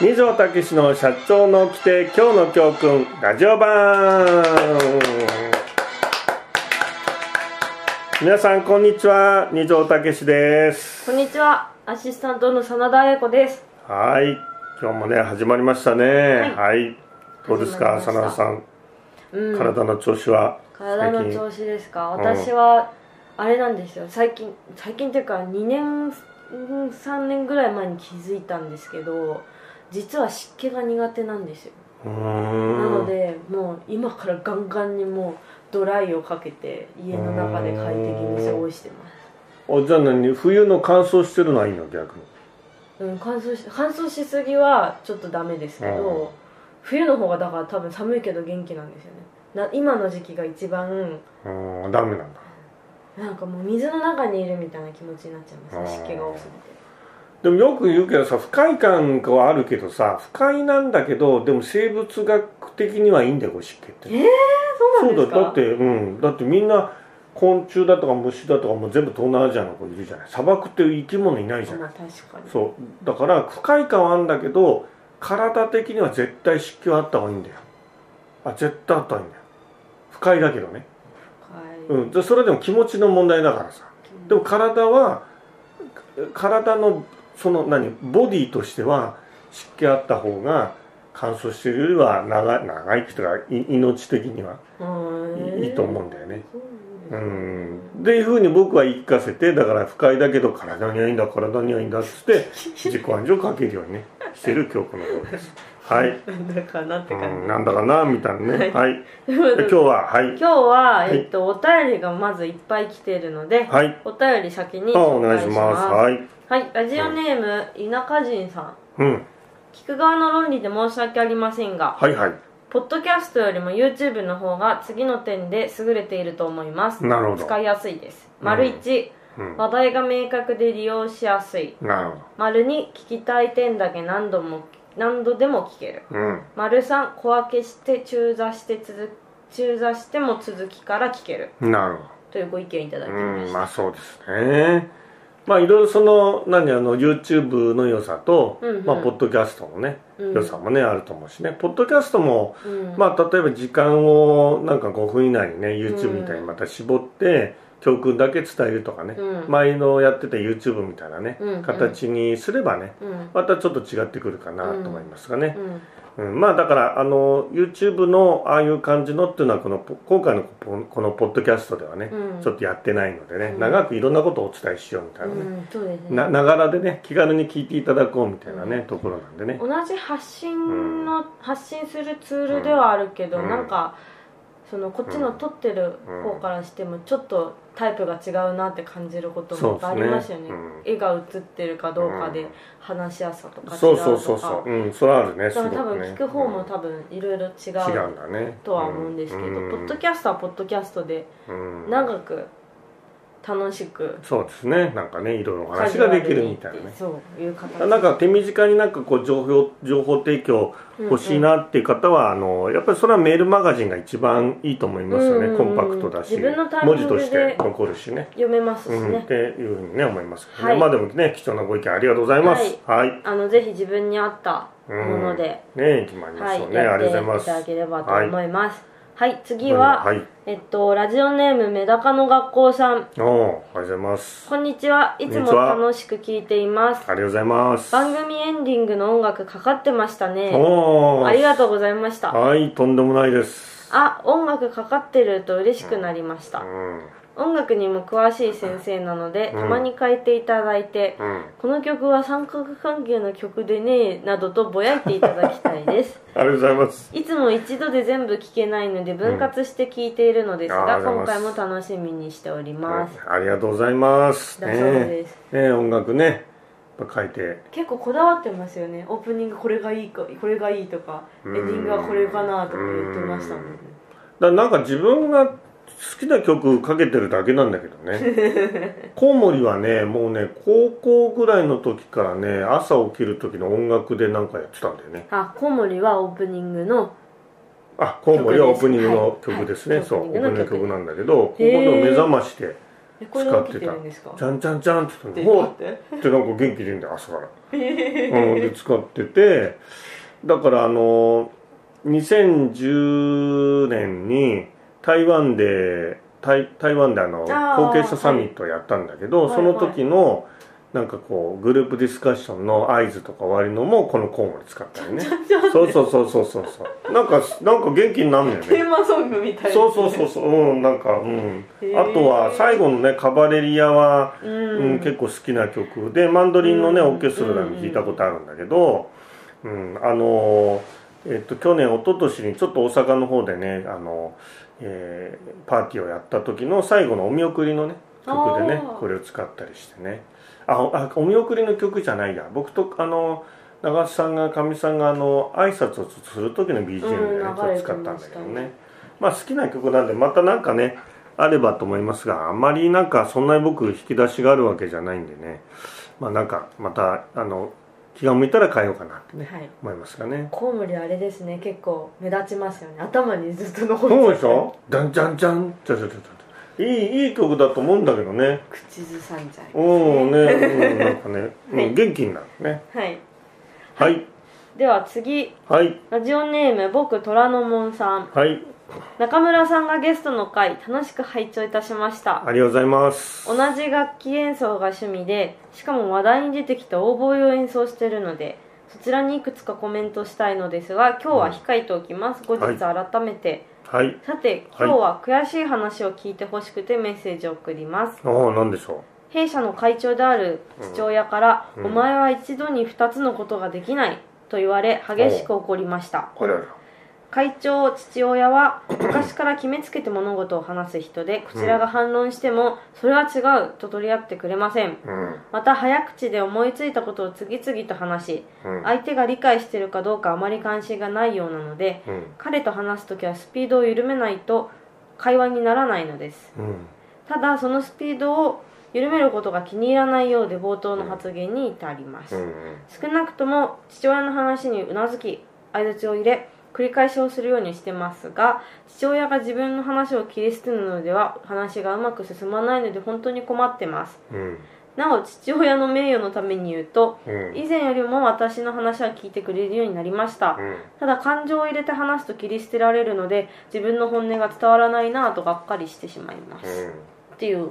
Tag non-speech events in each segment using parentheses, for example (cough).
二条武の社長の規定今日の教訓ラジオ版。皆さんこんにちは。二条武です。こんにちは。アシスタントの真田英子です。はい。今日もね始まりましたね。はい、どうですか真田さん、うん。体の調子は？体の調子ですか？うん。私はあれなんですよ。最近最近っていうか2年うん3年ぐらい前に気づいたんですけど実は湿気が苦手なんですよ。なのでもう今からガンガンにもうドライをかけて家の中で快適に過ごしてます。おじゃあ何？冬の乾燥してるのはいいの？逆に。うん、乾燥し乾燥しすぎはちょっとダメですけど、うん。冬の方がだから多分寒いけど元気なんですよね。な今の時期が一番うーんダメなんだ。なんかもう水の中にいるみたいな気持ちになっちゃいますうん湿気が多すぎてでもよく言うけどさ不快感はあるけどさ不快なんだけどでも生物学的にはいいんだよこれ湿気って。えー、そうなんですか？そうだってうん。だってみんな昆虫だとか虫だとかも全部東南アジアの子いるじゃない。砂漠って生き物いないじゃん。まあ確かに。そう。だから不快感はあるんだけど体的には絶対湿気はあった方がいいんだよ。あ絶対あった方がいいんだよ。不快だけどね。はいうん。でそれでも気持ちの問題だからさ。でも体は体のその何？ボディとしては湿気あった方が乾燥してるよりは長い長生きとかい命的にははいいいと思うんだよね。そうんんっていうふうに僕は言い聞かせてだから不快だけど体にはいいんだ体にはいいんだっつって (laughs) 自己暗示をかけるようにねしてる今日この頃です。はい。なんだかなってう感じん、なんだかなみたいなね。はい。今日ははい今日は、いえっと、お便りがまずいっぱい来ているので、はい。お便り先にあお願いししま。すはい。はい、ラジオネーム、田舎人さんうん。聞く側の論理で申し訳ありませんがはいはい。ポッドキャストよりも YouTube の方が次の点で優れていると思いますなるほど使いやすいですうん丸1、うん。話題が明確で利用しやすいなるほ丸2聞きたい点だけ何度も何度でも聞けるど。うん。丸3小分けして中座して続中座しても続きから聞けるなるほというご意見いただきど。うん、ました、まあそうですね。まあいろいろその何あの YouTube の良さと、うんうん。まあポッドキャストのね、うん。良さもねあると思うしね。ポッドキャストもうん。まあ例えば時間をなんか5分以内にね YouTube みたいにまた絞って教訓だけ伝えるとかね、うん。前のやってた YouTube みたいなね、うんうん。形にすればねうん。またちょっと違ってくるかなと思いますがね、うんうん、まあだからあの YouTube のああいう感じのっていうのはこのポ今回のここのポッドキャストではね、うん。ちょっとやってないのでね、うん。長くいろんなことをお伝えしようみたいなね、なながらでね気軽に聞いていただこうみたいなね、うん。ところなんでね。同じ発信の、発信するツールではあるけど、うん。なんかそのこっちの撮ってる方からしてもちょっとタイプが違うなって感じることもありますよね。ね。うん。絵が映ってるかどうかでうん。話しやすさとか違うとか。そうそうそうそう。うんそれはあるねすだから多分聞く方も多分いろいろ違うとは思うんですけど、うん。ポッドキャストはポッドキャストでうん。長く楽しくそうですね。なんかねいろいろお話ができるみたいなね。そういう形。なんか手短になんかこう情報情報提供欲しいなっていう方は、あのやっぱりそれはメールマガジンが一番いいと思いますよね、うん。コンパクトだし。文字として残るしね。読めますしうん、ねっ、ていうふうにね思いますけどね、はい。まあでもね貴重なご意見ありがとうございます。はい、あのぜひ自分に合ったもので、ね決まりまはい、しょうね、あやっていりがとうございます。ただければと思います。はい、次は、はいえっと、ラジオネームメダカの学校さん。おーおはようございますこんにちは。いつも楽しく聞いています。ありがとうございます番組エンディングの音楽かかってましたね。おーありがとうございました。はいとんでもないですあ、音楽かかってると嬉しくなりました。うん音楽にも詳しい先生なので、うん。たまに変えていただいて、うん。この曲は三角関係の曲でねなどとぼやいていただきたいです。(laughs) ありがとうございます。いつも一度で全部聞けないので分割して聞いているのですが、うござい今回も楽しみにしております、ありがとうございます。だそうです、ね。ね音楽ね書いて。結構こだわってますよね。オープニングこれがいいかこれがいいとかエンディングはこれかなとか言ってましたもんね。だなんか自分が好きな曲かけてるだけなんだけどね。(laughs) コウモリはねもうね高校ぐらいの時からね朝起きる時の音楽でなんかやってたんだよね。あコウモリはオープニングのあコウモリはオープニングの曲ですね、はい。そうオープニングの曲なんだけどここへーの目覚ましてるんですか？じゃんじゃんじゃんって言ってでほう待って？ってなんか元気でいいんだよ朝から、(laughs) うん、で使ってて。だからあの2010年に台湾で台台湾であの後継者サミットをやったんだけど、はい。その時のなんかこうグループディスカッションの合図とか終わりのもこのコウモリ使ったりね。そうそうそうそうそうそう。なんかなんか元気になるんだよね。テーマソングみたいそうそうそうそう。うんなんかうん。あとは最後のねカバレリアはう、うんん、結構好きな曲でマンドリンのね、うん。オーケストラで弾いたことあるんだけど、うん。あのーえっと去年一昨年にちょっと大阪の方でねあの、えーパーティーをやった時の最後のお見送りのね曲でねこれを使ったりしてね。あおあお見送りの曲じゃないや。僕とあの長瀬さんがかみさんがあの挨拶をする時の BGM でね、うんちょっと使ったんだけどね。ね。まあ好きな曲なんでまたなんかねあればと思いますがあんまりなんかそんなに僕引き出しがあるわけじゃないんでね。まあなんかまたあの気が向いたら変えようかなってねはい。思いますがね。コウモリあれですね。結構目立ちますよね。頭にずっと残ってそうでしょ？じゃんじゃんじゃんじゃじゃじゃじゃいいいい曲だと思うんだけどね。口ずさんじゃいうんね、うん、なんかね、(laughs) うんはい元気になるね。はい。はい。では次。はい。ラジオネーム僕虎ノ門さん。はい中村さんがゲストの回楽しく拝聴いたしました。ありがとうございます。同じ楽器演奏が趣味でしかも話題に出てきたオーボエを演奏しているのでそちらにいくつかコメントしたいのですが今日は控えておきます、後日改めて、はい。さて今日は悔しい話を聞いてほしくてメッセージを送ります。ああなんでしょ弊社の会長である父親から、うん。お前は一度に二つのことができないと言われ激しく怒りました。うあらら会長父親は (clears throat) 昔から決めつけて物事を話す人でこちらが反論してもそれは違うと取り合ってくれません。うん。また早口で思いついたことを次々と話しうん。相手が理解しているかどうかあまり関心がないようなのでうん。彼と話す時はスピードを緩めないと会話にならないのです。うん。ただそのスピードを緩めることが気に入らないようで冒頭の発言に至ります、うん。少なくとも父親の話にうなずき相槌を入れ繰り返しをするようにしてますが父親が自分の話を切り捨てるのでは話がうまく進まないので本当に困ってます。うん。なお父親の名誉のために言うとうん。以前よりも私の話は聞いてくれるようになりました。うん。ただ感情を入れて話すと切り捨てられるので自分の本音が伝わらないなぁとがっかりしてしまいます、っていう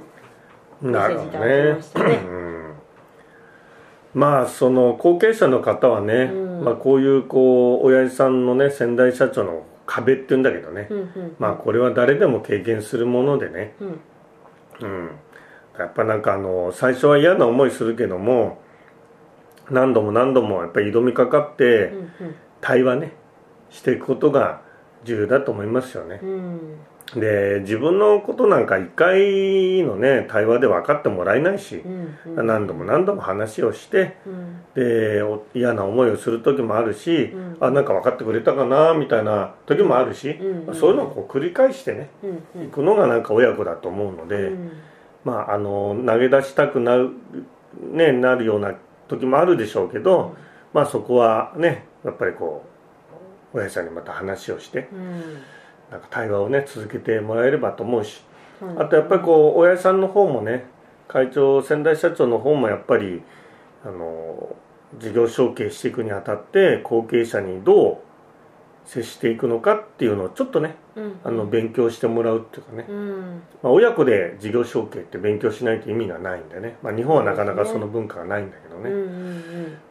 メッセージいただきましたね。うん。まあその後継者の方はね、うんまあ、こういうこう親父さんのね先代社長の壁って言うんだけどね、うんうんまあこれは誰でも経験するものでね、うん。うん、やっぱなんかあの最初は嫌な思いするけども何度も何度もやっぱり挑みかかってうん対話ねしていくことが重要だと思いますよね。うんうんで自分のことなんか一回のね対話で分かってもらえないしうんうん。何度も何度も話をしてうん。でお嫌な思いをする時もあるし、うん。あなんか分かってくれたかなみたいな時もあるし、うんうん。そういうのをこう繰り返してねうんうん。いくのがなんか親子だと思うので、うん。まああの投げ出したくなる,、ね、なるような時もあるでしょうけど、まあそこはねやっぱりこう親父さんにまた話をしてうんなんか対話をね続けてもらえればと思うし。はいあとやっぱりこう親父さんの方もね会長先代社長の方もやっぱりあの事業承継していくにあたって後継者にどう接していくのかっていうのをちょっとねうん。あの勉強してもらうっていうかね、うん。まあ、親子で事業承継って勉強しないと意味がないんでね、まあ、日本はなかなかその文化がないんだけどね、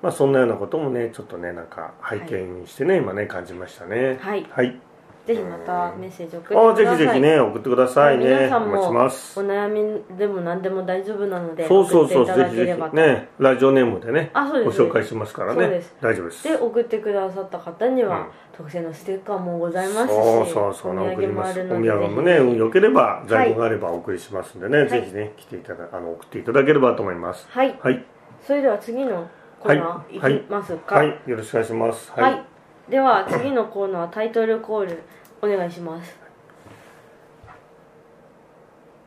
まあ、そんなようなこともねちょっとねなんか背景にしてね、今ね感じましたね。はい。はいぜひまたメッセージ送ってああぜください。ひぜひね送ってくださいね。皆さんもます。お悩みでも何でも大丈夫なのでそうそうそうぜひぜひねラジオネームでねあそうです。ご紹介しますからね。大丈夫です。で送ってくださった方には、うん。特製のステッカーもございますしそうそうそうお土産送りますもあるのでお土産もね運良ければ在庫はがあればお送りしますんでね、い。ぜひね来ていただあの送っていただければと思います。はい。はい。それでは次のコーナーはい。い。きますか？はい。よろしくお願いします。はい、では次のコーナータイトルコールお願いします。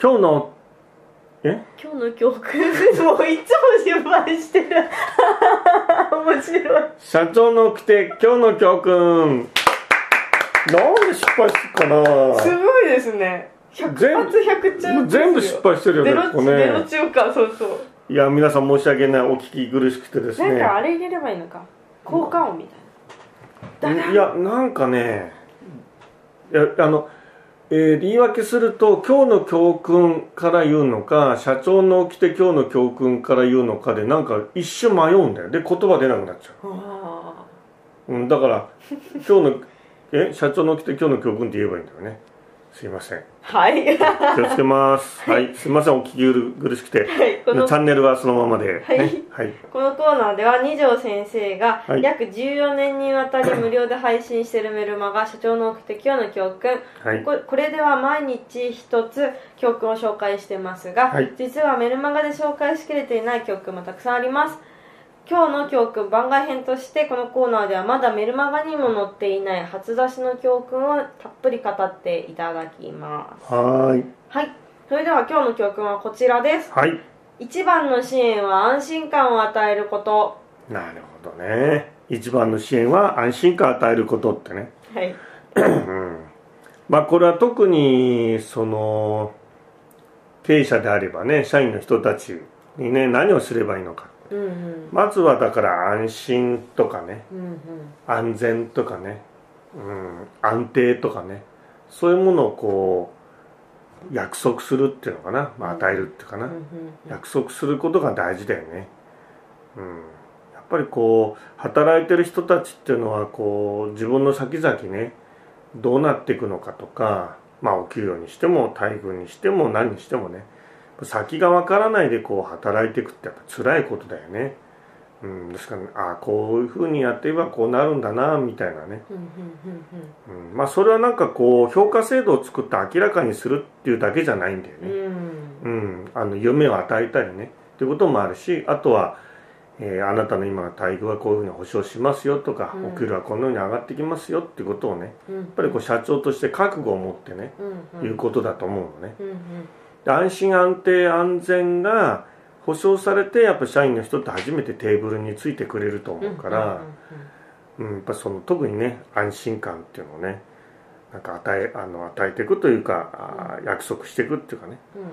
今日のえ？今日の教訓もういつも失敗してる。(laughs) 面白い。社長の来て今日の教訓。なんで失敗するかな？すごいですね。100全発100中もう全部失敗してるよねゼロここゼロね中かそうそう。いや皆さん申し訳ないお聞き苦しくてですなんねかあれ入れればいいのか。効果音みたいなだいやなんかねいやあの、えー言い訳すると今日の教訓から言うのか社長の起きて今日の教訓から言うのかでなんか一瞬迷うんだよ。で言葉出なくなっちゃあう、うん、だから今日のえ社長の起きて今日の教訓って言えばいいんだよねすいません。ーはい。気をつけます。(laughs) はい。すいません。お聞き苦しくて。はい。このチャンネルはそのままで、ね、はい。はい。このコーナーでは二条先生がはい。約14年にわたり無料で配信しているメルマガ「社長の起きて今日の教訓」はい。ここれでは毎日一つ教訓を紹介してますが、はい。実はメルマガで紹介しきれていない教訓もたくさんあります今日の教訓番外編としてこのコーナーではまだメルマガにも載っていない初出しの教訓をたっぷり語っていただきます。はーい。はい。それでは今日の教訓はこちらです。はい。一番の支援は安心感を与えること。なるほどね。一番の支援は安心感を与えることってね。はい。うん。まあこれは特にその経営者であればね社員の人たちにね何をすればいいのかうんうん。まずはだから安心とかね。うんうん。安全とかね、うん、安定とかね。そういうものをこう約束するっていうのかな、まあ、与えるっていうかな、うんうん約束することが大事だよね、うん、やっぱりこう働いてる人たちっていうのはこう自分の先々ねどうなっていくのかとかまあお給料にしても待遇にしても何にしてもね先がわからないでこう働いていくってやっぱ辛いことだよね、うん、ですから、ああこういうふうにやっていけばこうなるんだなみたいなね、うんまあそれはなんかこう評価制度を作って明らかにするっていうだけじゃないんだよね、うん。うんうん、あの夢を与えたりね。っていうこともあるしあとは、えーあなたの今の待遇はこういうふうに保証しますよとか、うん。お給料はこのように上がってきますよっていうことをねうんやっぱりこう社長として覚悟を持ってね、うんうんいうことだと思うのねうんうんで安心安定安全が保証されてやっぱ社員の人って初めてテーブルについてくれると思うから、うんやっぱその特にね安心感っていうのをねなんか与えあの与えていくというか、あー約束していくっていうかね。うん。うん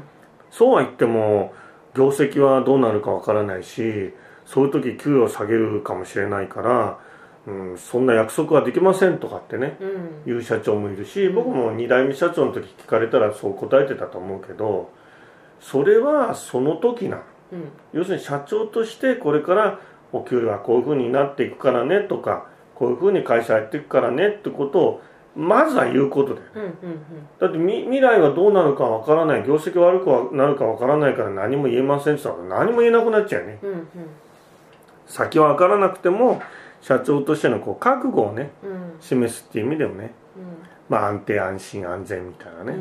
そうは言っても業績はどうなるかわからないしそういう時給与を下げるかもしれないから、うん、そんな約束はできませんとかってねうん。言う社長もいるしうん。僕も2代目社長の時聞かれたらそう答えてたと思うけどそれはその時なの。うん。要するに社長としてこれからお給料はこういうふうになっていくからねとかこういうふうに会社やっていくからねってことをまずは言うことだよね。うんうんだってみ未来はどうなるかわからない業績悪くなるかわからないから何も言えませんって言ったら何も言えなくなっちゃうよね。うんうん。先は分からなくても社長としてのこう覚悟をねうん。うん示すっていう意味でもねうん。まあ安定安心安全みたいなね、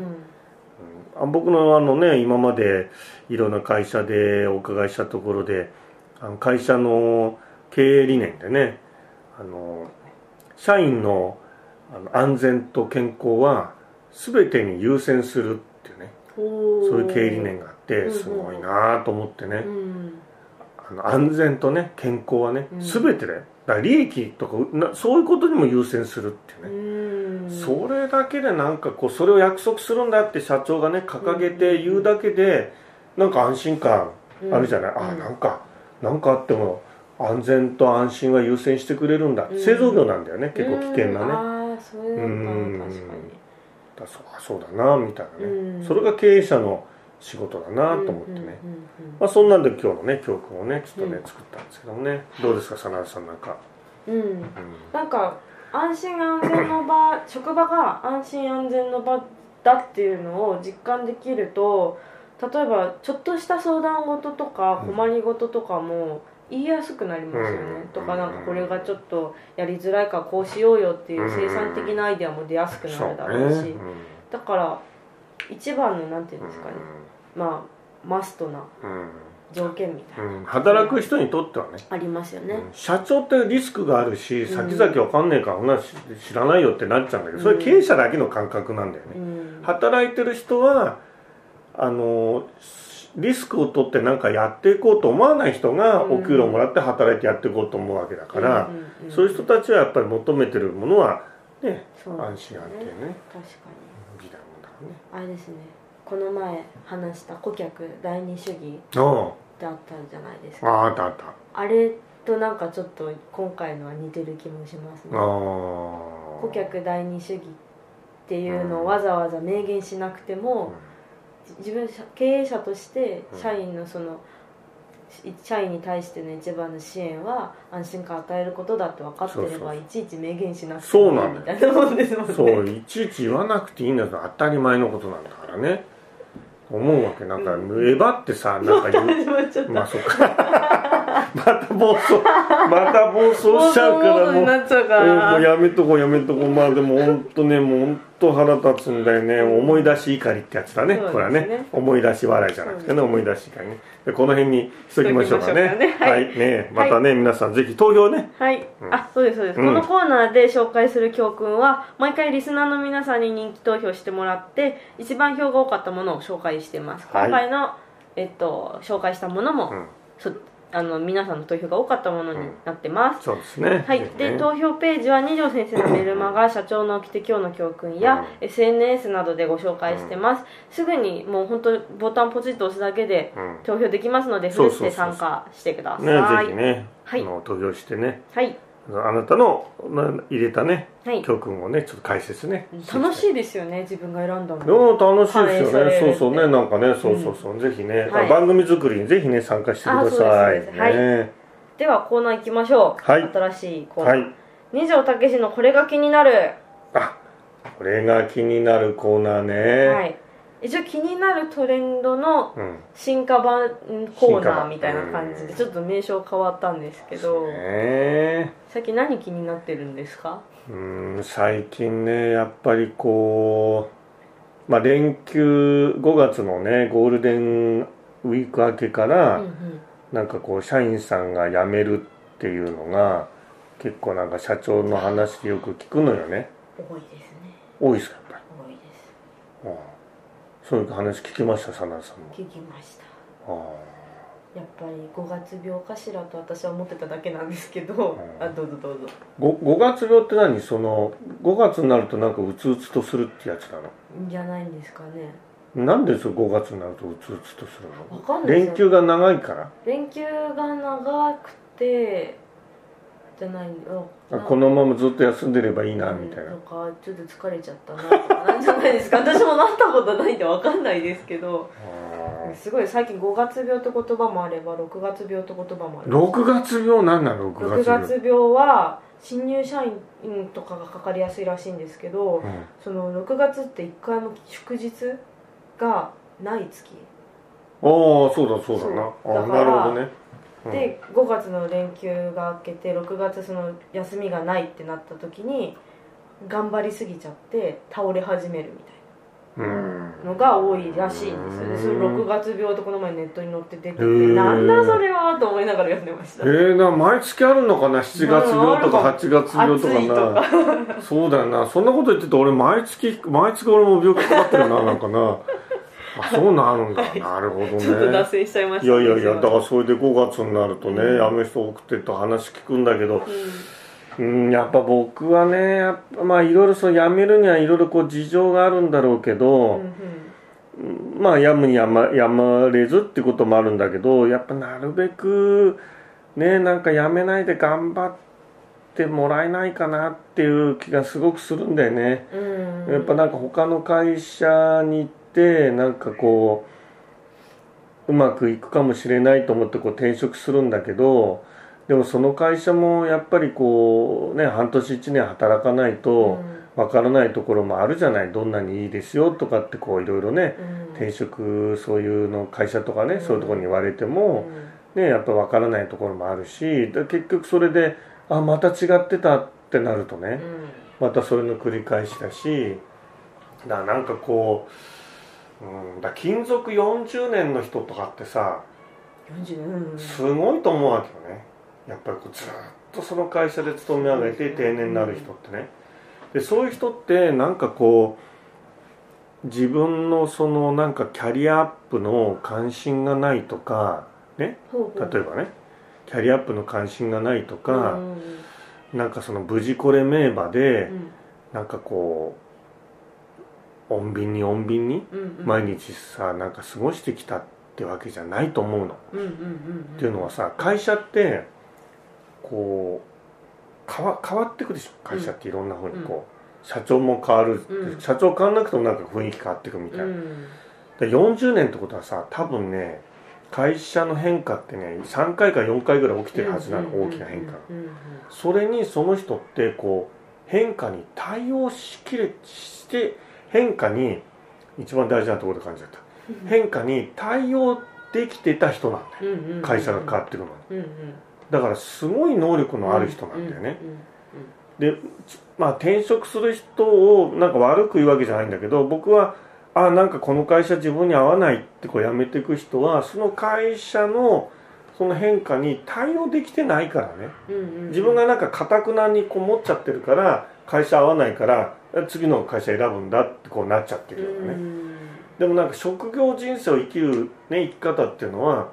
うん。僕のあのね今までいろんな会社でお伺いしたところであの会社の経営理念でねあの社員のあの安全と健康は全てに優先するっていうねそそういう経営理念があってうん。すごいなと思ってね。うんあの安全とね健康はねうん。全てだよ。だ利益とかなそういうことにも優先するっていうね。うん。それだけでなんかこうそれを約束するんだって社長がね掲げて言うだけでなんか安心感あるじゃない、あうん。なんかなんかあっても安全と安心は優先してくれるんだ、うん。製造業なんだよね結構危険なね。うん。ああそういううん。のか確かだそうあそうだなみたいなね、うん。それが経営者の仕事だなにと思ってね、まあ、そんなんで今日のね教訓をねちょっとね、うん。作ったんですけどもね。どうですか真田さんなんか、うん。うん。うんなんか安心安全の場職場が安心安全の場だっていうのを実感できると例えばちょっとした相談事とかうん。困りごととかも言いやすくなりますよね、うん。とかなんかこれがちょっとやりづらいからこうしようよっていう生産的なアイデアも出やすくなるだろうし、だから一番のなんていうんですかね、まあマストなうん。条件みたいな、うん。うん働く人にとってはね。ありますよね、うん。社長ってリスクがあるしうん。先々わかんねえからこんなの知らないよってなっちゃうんだけどそれ経営者だけの感覚なんだよね、うん。働いてる人はあのリスクを取って何かやっていこうと思わない人がうん。お給料もらって働いてやっていこうと思うわけだから、んんんそういう人たちはやっぱり求めてるものはねそう安心安定ね。確かみたいなもんだね。あれですねこの前話した顧客第二主義あだったじゃないですあか。ああったあった。あれとなんかちょっと今回のは似てる気もしますね。ああ顧客第二主義っていうのをわざわざ明言しなくても、自分経営者として社員のその、社員に対しての一番の支援は安心感を与えることだって分かってればいちいち明言しなくてそうなのもいいみたいなもんですもんね。そういちいち言わなくていいんだと当たり前のことなんだからね思うわけ。なんか、うん。エヴァってさなんか (laughs) まあそっかまた暴走また暴走しちゃうからもう。もうら。やめとこうやめとこう。まあでも本当ねもう本当腹立つんだよね、思い出し怒りってやつだねね。これはね。思い出し笑いじゃなくてね思い出し怒りね。でこの辺にしときましょうかね。ははい。い。ねまたね、皆さんぜひ投票ね。はい、うん。あそうですそうです、うん。このコーナーで紹介する教訓は毎回リスナーの皆さんに人気投票してもらって一番票が多かったものを紹介してます、はい。今回の、えっと、紹介したものも、うん。そあの皆さんの投票が多かったものになってます、そうですね。はい。で投票ページは二条先生のメルマガ社長の起きて今日の教訓や、SNS などでご紹介してます、すぐにもう本当ボタンポチッと押すだけでうん。投票できますのでそうそうそうフルで参加してください。ねぜひね、はい。投票してね。はいあなたのな入れたねはい。教訓をねちょっと解説ね。楽しいいですよね自分が選んだもでのも楽しいですよね。そうそうねなんかねそうそうそう、ぜひね、はい。番組作りにぜひね参加してください。ね。ではコーナー行きましょう、はい。新しいコーナー、はい。二条武史のこれが気になる、あこれが気になるコーナーね、はい一応気になるトレンドのうん。進化版コーナーみたいな感じうんでちょっと名称変わったんですけどね最近何気になってるんですか？うん最近ねやっぱりこうまあ連休5月のねゴールデンウィーク明けから、うんうん。なんかこう社員さんが辞めるっていうのが結構なんか社長の話でよく聞くのよね。多いですね。多いですかやっぱ多いです。り、うんそういう話聞きました真田さんも。聞きました。あやっぱり5月病かしらと私は思ってただけなんですけど、ん。あどうぞどうぞ。5, 5月病って何？その5月になるとなんかうつうつとするってやつなの？じゃないんですかね。なんでそ5月になるとうつうつとするの？わかんないですよ。連休が長いから。連休が長くてないのあこのままずっと休んでればいいなみたいな。なんかちょっと疲れちゃったなとかなんじゃないですか。(laughs) 私もなったことないんでわかんないですけど。あすごい最近5月病って言葉もあれば6月病って言葉もあーる6月病なんなの6 6月病。月病は新入社員とかがかかりやすいらしいんですけど、うん。その6月って1回も祝日がない月、ああそうだそうだな。あなるほどね、うんで5月の連休が明けて6月その休みがないってなった時に頑張りすぎちゃって倒れ始めるみたいうん。なのが多いらしいんですよ。ねその6月病ってこの前ネットに載って出ててなんだそれはと思いながら読んでました。えー、な毎月あるのかな？7月病とか8月病とかな。そうだよな。そんなこと言ってて俺毎月毎月俺も病気かかってるななんかなあそうなるんだなるほどね。ちょっと脱線しちゃいましたいやいやいやだからそれで5月になるとね、うん。辞める人多くてと話聞くんだけどうん。うんやっぱ僕はねやっぱまあいろいろそう辞めるにはいろいろこう事情があるんだろうけど、うんうん。まあやむにやまやまれずってこともあるんだけどやっぱなるべくねなんかやめないで頑張ってもらえないかなっていう気がすごくするんだよね。うん。やっぱなんか他の会社に行ってなんかこううまくいくかもしれないと思ってこう転職するんだけどでもその会社もやっぱりこうね半年1年働かないとわからないところもあるじゃない。どんなにいいですよとかってこういろいろねうん。転職そういうの会社とかね、うん。そういうところに言われてうも、ん。ねやっぱ分からないところもあるしで結局それであまた違ってたってなるとね、またそういうの繰り返しだしだからなんかこう、うん、だ勤続40年の人とかってさうん40うん。すごいと思うわけよね。やっぱりこうずっとその会社で勤め上げて定年になる人ってね。でそういう人ってなんかこう自分のそのなんかキャリアアップの関心がないとかね？例えばね。キャリアアップの関心がないとかうんなんかその無事これ名馬でうん。なんかこ穏便に穏便に毎日さなんか過ごしてきたってわけじゃないと思うの。っていうのはさ会社ってこう変わ変わってくでしょ？会社っていろんなふうにこう、社長も変わる、うん。社長変わんなくてもなんか雰囲気変わってくみたいな、うん。で40年ってことはさ多分ね会社の変化ってね3回か4回ぐらい起きてるはずなの、大きな変化それにその人ってこう変化に対応しきれして変化に一番大事なところで感じちゃった。変化に対応できてた人なんだよ。うんうんうん会社が変わってくのに。うんうん。だからすごい能力のある人なんだよね、でまあ転職する人をなんか悪く言うわけじゃないんだけど僕はあなんかこの会社自分に合わないってこう辞めていく人はその会社のその変化に対応できてないからね。自分がなんかかたくなにこう持っちゃってるから会社合わないから次の会社選ぶんだってこうなっちゃってるようね、ん。でもなんか職業人生を生きる、ね、生き方っていうのは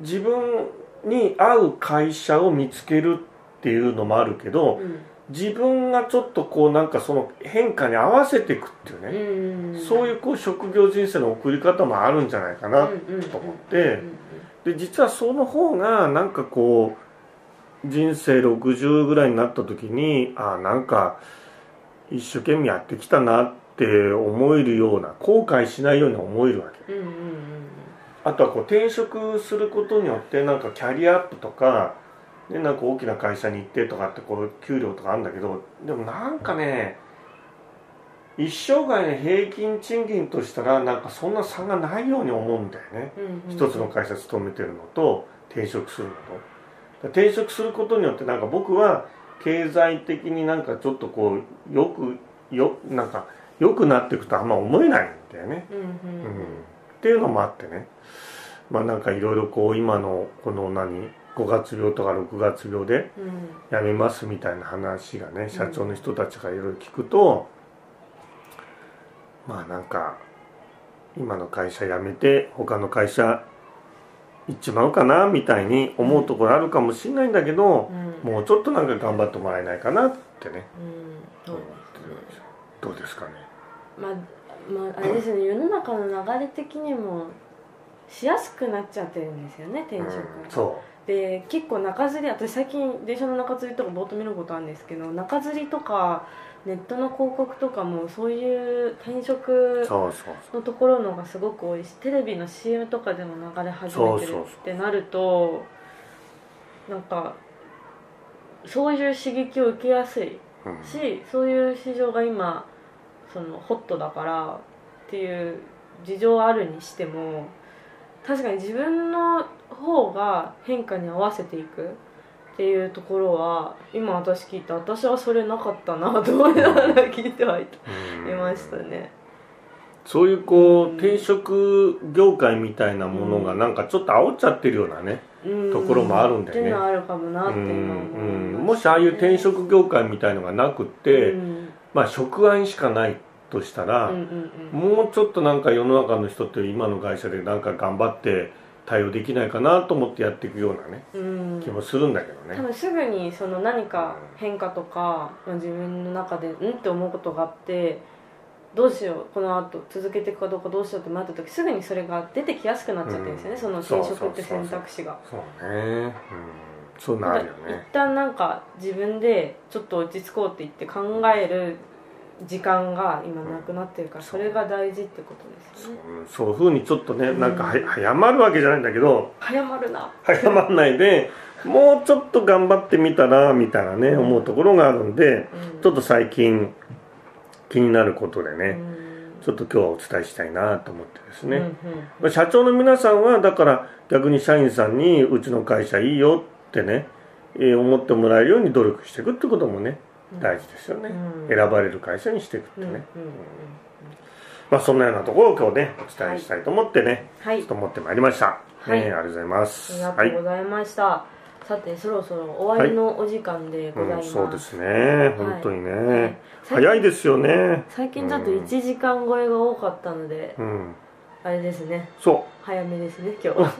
自分に合う会社を見つけるっていうのもあるけどうん。自分がちょっとこうなんかその変化に合わせていくっていううね、んうん。そういうこう職業人生の送り方もあるんじゃないかなと思って。で実はその方がなんかこう人生60ぐらいになった時にああなんか一生懸命やってきたなって思えるような後悔しないように思えるわけ。うんうんうんあとはこう転職することによってなんかキャリアアップとか、ね、なんか大きな会社に行ってとかってこう給料とかあるんだけどでもなんかね一生涯の平均賃金としたらなんかそんな差がないように思うんだよね。うんうん。一つの会社勤めてるのと転職するのと。転職することによってなんか僕は経済的になんかちょっとこうよくよなんか良くなっていくとあんま思えないんだよね。うんうん。うん。っていうのもあってね。まあなんかいろいろこう今のこの何5月病とか6月病でうん。辞めますみたいな話がね社長の人たちがいろいろ聞くと、まあなんか今の会社辞めて他の会社行っちまうかなみたいに思うところあるかもしれないんだけどう、ん。もうちょっとなんか頑張ってもらえないかなってね。うん。そうどうですかね。まあまああれですね。世の中の流れ的にもしやすくなっちゃってるんですよね転職、うん。そで結構中吊り私最近電車の中吊りとかぼーっと見ることあるんですけど中吊りとかネットの広告とかもそういう転う職のところのがすごく多いしテレビの CM とかでも流れ始めてるってなるとなんかそういう刺激を受けやすいしそういう市場が今そのホットだからっていう事情あるにしても確かに自分の方が変化に合わせていくっていうところは今私聞いて私はそれなかったなと思いながら聞いてはいうん。いましたね。そういうこうんう転職業界みたいなものがうん。なんかちょっと煽っちゃってるようなね、うん。ところもあるんだよね。っていうのはあるかもなって今思いうん。もしああいう転職業界みたいのがなくって、うん。まあ職案しかないとしたら、うんうんうん。もうちょっとなんか世の中の人って今の会社でなんか頑張って対応できないかなと思ってやっていくようなねうん気もするんだけどね。多分すぐにその何か変化とか、まあ、自分の中でうんって思うことがあってどうしようこの後続けていくかどうかどうしようってなった時すぐにそれが出てきやすくなっちゃってるんですよね、うんその転職って選択肢が。そうね、うん、そういうのあるよ一ね。旦なんか自分でちょっと落ち着こうって言って考える時間が今なくなってるからそれが大事ってことですよね。う。んそういうふうにちょっとねうん。なんかは早まるわけじゃないんだけど早まるな。早まらないで (laughs) もうちょっと頑張ってみたらみたいなね思うところがあるんでうん。ちょっと最近気になることでね、うん。ちょっと今日はお伝えしたいなと思ってですね、うんうん。まあ社長の皆さんはだから逆に社員さんにうちの会社いいよってね、えー思ってもらえるように努力していくってこともね大事ですよね、うん。選ばれる会社にしていくってね、うんうんうんまあそんなようなところを今日ねお伝えしたいと思ってね、はい。ちょっと思ってまいりました、はい。ねありがとうございます。ありがはいとうございました、さてそろそろ終わりのお時間でございうん、ます、そうですね。本当にね、はい。早いですよね。最近だと1時間超えが多かったので、うんあれですね。そ早めですね今日は。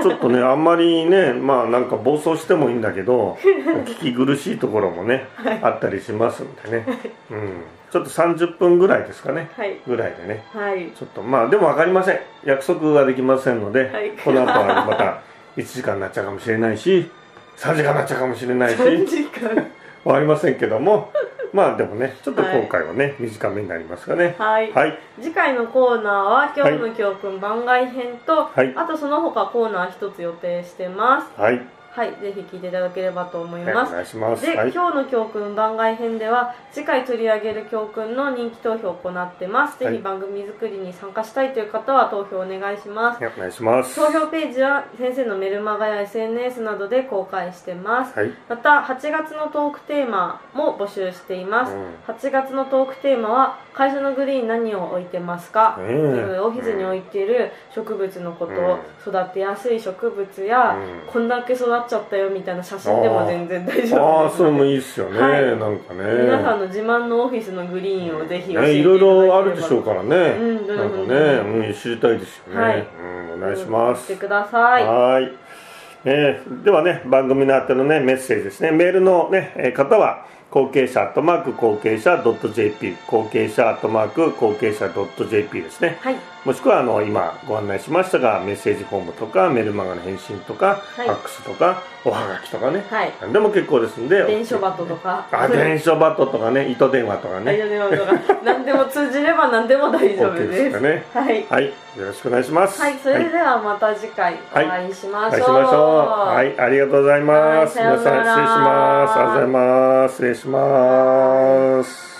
うちょっとねあんまりねまあなんか暴走してもいいんだけど (laughs) 聞き苦しいところもね、あったりしますんでね、うん、ちょっと30分ぐらいですかね。はい。ぐらいでね。はい。ちょっとまあでも分かりません。約束はできませんので、はい。この後はまた1時間になっちゃうかもしれないし3時間になっちゃうかもしれないし。3時間。分かりませんけどもまあでもねちょっと今回はね、短めになりますかね。はい、はい。次回のコーナーは今日の教訓番外編と、はい。あとその他コーナー一つ予定してます。はい、はいぜひ聞いていただければと思いはい、ます、お願いします。で、はい。今日の教訓番外編では次回取り上げる教訓の人気投票を行ってます、はい。ぜひ番組作りに参加したいという方は投票お願いします。はいお願いします。投票ページは先生のメルマガや SNS などで公開してます、はい。また8月のトークテーマも募集しています、うん。8月のトークテーマは会社のグリーン何を置いてますか、ねえオフィスに置いている植物のこと、うん。育てやすい植物や、うん。こんだけ育っちゃったよみたいな写真でも全然大丈ああ夫です。それもいいっすよね、はい。なんかね。皆さんの自慢のオフィスのグリーンをぜひ教えてね、いいろいろあるでしょうからね、うんなんかうん。ね、うん、知りたいですよね、はい。うん、お願いします、してください。はーい。えーではね、番組の宛てのね、メッセージですね。メールのね、えー方は、後継者アットマーク後継者 .jp 後継者アットマーク後継者 .jp ですね。はいもしくは、あの、今ご案内しましたが、メッセージフォームとか、メールマガの返信とか、はいファックスとか、おはがきとかね。はい何でも結構ですんで。電書バトとかあ、電書バトとかね、糸電話とかはいね。電話とか (laughs) 何でも通じれば何でも大丈夫ですね。はいはい。よろしくお願いします。はい、それではまた次回おはい会いしましょう。しましょう。はい、ありがとうございます。皆さん失礼します。ありがとうございます。失礼します。